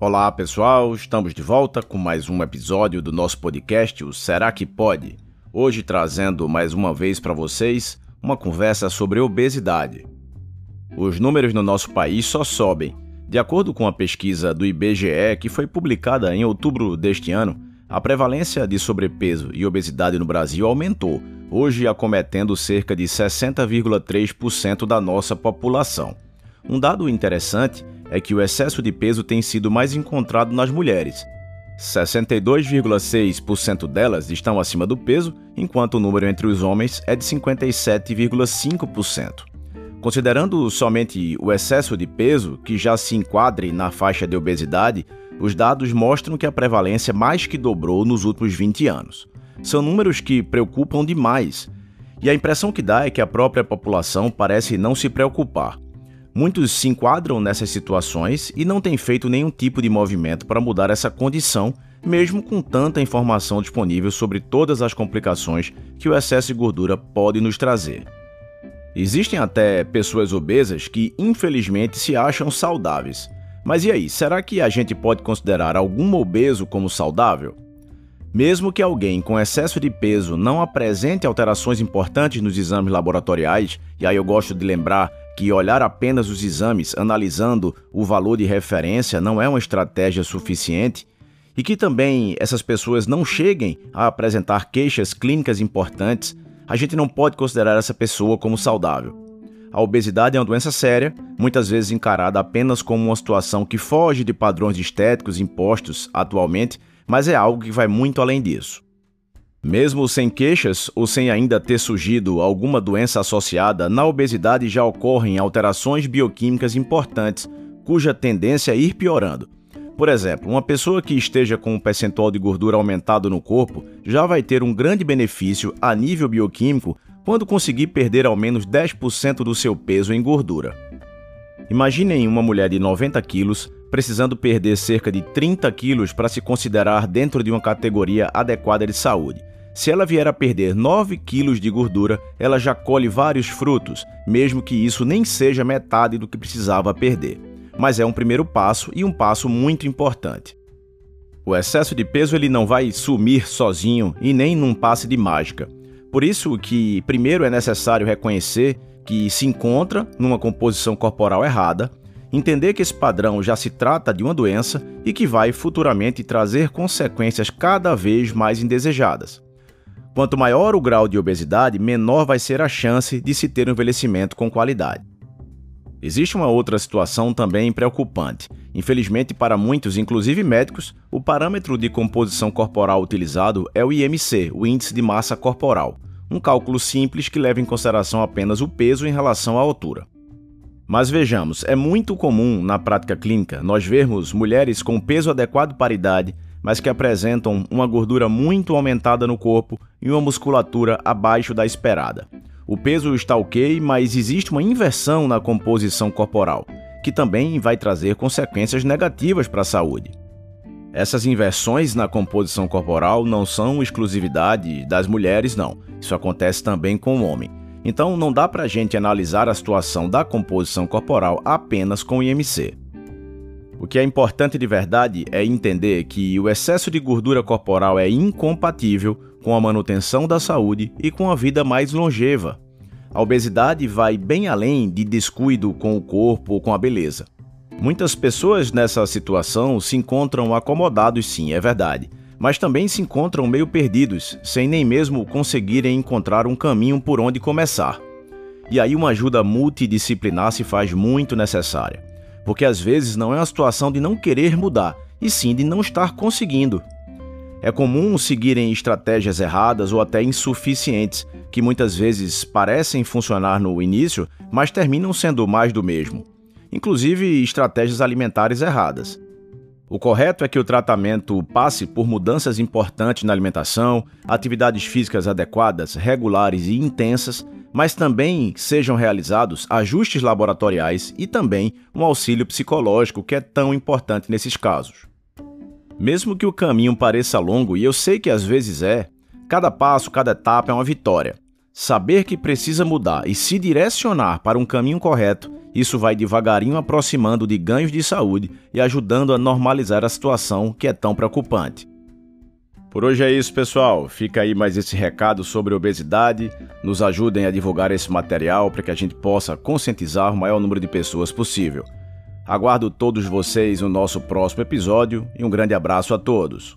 Olá pessoal, estamos de volta com mais um episódio do nosso podcast, o Será que Pode? Hoje trazendo mais uma vez para vocês uma conversa sobre obesidade. Os números no nosso país só sobem. De acordo com a pesquisa do IBGE, que foi publicada em outubro deste ano, a prevalência de sobrepeso e obesidade no Brasil aumentou, hoje acometendo cerca de 60,3% da nossa população. Um dado interessante é que o excesso de peso tem sido mais encontrado nas mulheres. 62,6% delas estão acima do peso, enquanto o número entre os homens é de 57,5%. Considerando somente o excesso de peso, que já se enquadre na faixa de obesidade, os dados mostram que a prevalência mais que dobrou nos últimos 20 anos. São números que preocupam demais, e a impressão que dá é que a própria população parece não se preocupar. Muitos se enquadram nessas situações e não têm feito nenhum tipo de movimento para mudar essa condição, mesmo com tanta informação disponível sobre todas as complicações que o excesso de gordura pode nos trazer. Existem até pessoas obesas que, infelizmente, se acham saudáveis. Mas e aí, será que a gente pode considerar algum obeso como saudável? Mesmo que alguém com excesso de peso não apresente alterações importantes nos exames laboratoriais, e aí eu gosto de lembrar que olhar apenas os exames analisando o valor de referência não é uma estratégia suficiente e que também essas pessoas não cheguem a apresentar queixas clínicas importantes, a gente não pode considerar essa pessoa como saudável. A obesidade é uma doença séria, muitas vezes encarada apenas como uma situação que foge de padrões estéticos impostos atualmente, mas é algo que vai muito além disso. Mesmo sem queixas ou sem ainda ter surgido alguma doença associada, na obesidade já ocorrem alterações bioquímicas importantes, cuja tendência é ir piorando. Por exemplo, uma pessoa que esteja com um percentual de gordura aumentado no corpo já vai ter um grande benefício a nível bioquímico quando conseguir perder ao menos 10% do seu peso em gordura. Imaginem uma mulher de 90 quilos precisando perder cerca de 30 quilos para se considerar dentro de uma categoria adequada de saúde. Se ela vier a perder 9 quilos de gordura, ela já colhe vários frutos, mesmo que isso nem seja metade do que precisava perder. Mas é um primeiro passo e um passo muito importante. O excesso de peso ele não vai sumir sozinho e nem num passe de mágica. Por isso que primeiro é necessário reconhecer que se encontra numa composição corporal errada, entender que esse padrão já se trata de uma doença e que vai futuramente trazer consequências cada vez mais indesejadas. Quanto maior o grau de obesidade, menor vai ser a chance de se ter um envelhecimento com qualidade. Existe uma outra situação também preocupante. Infelizmente, para muitos, inclusive médicos, o parâmetro de composição corporal utilizado é o IMC, o Índice de Massa Corporal, um cálculo simples que leva em consideração apenas o peso em relação à altura. Mas vejamos, é muito comum na prática clínica nós vermos mulheres com peso adequado para a idade, mas que apresentam uma gordura muito aumentada no corpo e uma musculatura abaixo da esperada. O peso está ok, mas existe uma inversão na composição corporal, que também vai trazer consequências negativas para a saúde. Essas inversões na composição corporal não são exclusividade das mulheres, não. Isso acontece também com o homem. Então não dá para a gente analisar a situação da composição corporal apenas com o IMC. O que é importante de verdade é entender que o excesso de gordura corporal é incompatível com a manutenção da saúde e com a vida mais longeva. A obesidade vai bem além de descuido com o corpo ou com a beleza. Muitas pessoas nessa situação se encontram acomodados, sim, é verdade, mas também se encontram meio perdidos, sem nem mesmo conseguirem encontrar um caminho por onde começar. E aí uma ajuda multidisciplinar se faz muito necessária, porque às vezes não é uma situação de não querer mudar, e sim de não estar conseguindo. É comum seguirem estratégias erradas ou até insuficientes, que muitas vezes parecem funcionar no início, mas terminam sendo mais do mesmo. Inclusive estratégias alimentares erradas. O correto é que o tratamento passe por mudanças importantes na alimentação, atividades físicas adequadas, regulares e intensas, mas também sejam realizados ajustes laboratoriais e também um auxílio psicológico que é tão importante nesses casos. Mesmo que o caminho pareça longo, e eu sei que às vezes é, cada passo, cada etapa é uma vitória. Saber que precisa mudar e se direcionar para um caminho correto Isso vai devagarinho aproximando de ganhos de saúde e ajudando a normalizar a situação que é tão preocupante. Por hoje é isso, pessoal. Fica aí mais esse recado sobre obesidade. Nos ajudem a divulgar esse material para que a gente possa conscientizar o maior número de pessoas possível. Aguardo todos vocês no nosso próximo episódio e um grande abraço a todos.